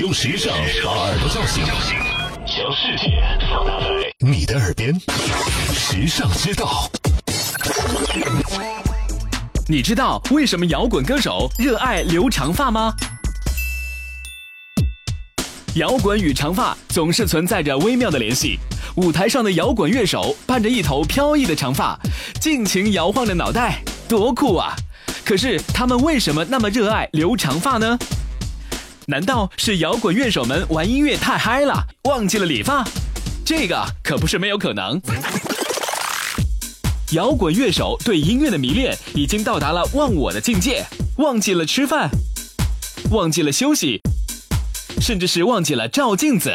用时尚把耳朵叫醒，将世界放大在你的耳边。时尚之道，你知道为什么摇滚歌手热爱留长发吗？摇滚与长发总是存在着微妙的联系。舞台上的摇滚乐手伴着一头飘逸的长发，尽情摇晃着脑袋，多酷啊！可是他们为什么那么热爱留长发呢？难道是摇滚乐手们玩音乐太嗨了，忘记了理发？这个可不是没有可能。摇滚乐手对音乐的迷恋已经到达了忘我的境界，忘记了吃饭，忘记了休息，甚至是忘记了照镜子。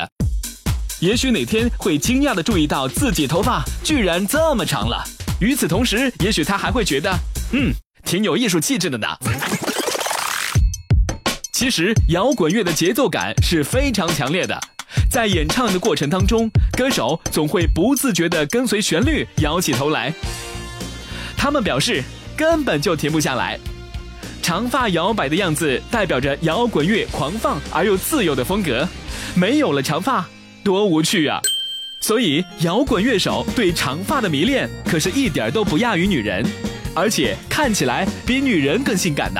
也许哪天会惊讶的注意到自己头发居然这么长了。与此同时，也许他还会觉得，嗯，挺有艺术气质的呢。其实，摇滚乐的节奏感是非常强烈的，在演唱的过程当中，歌手总会不自觉地跟随旋律摇起头来。他们表示，根本就停不下来。长发摇摆的样子代表着摇滚乐狂放而又自由的风格，没有了长发。多无趣啊！所以摇滚乐手对长发的迷恋可是一点都不亚于女人，而且看起来比女人更性感呢。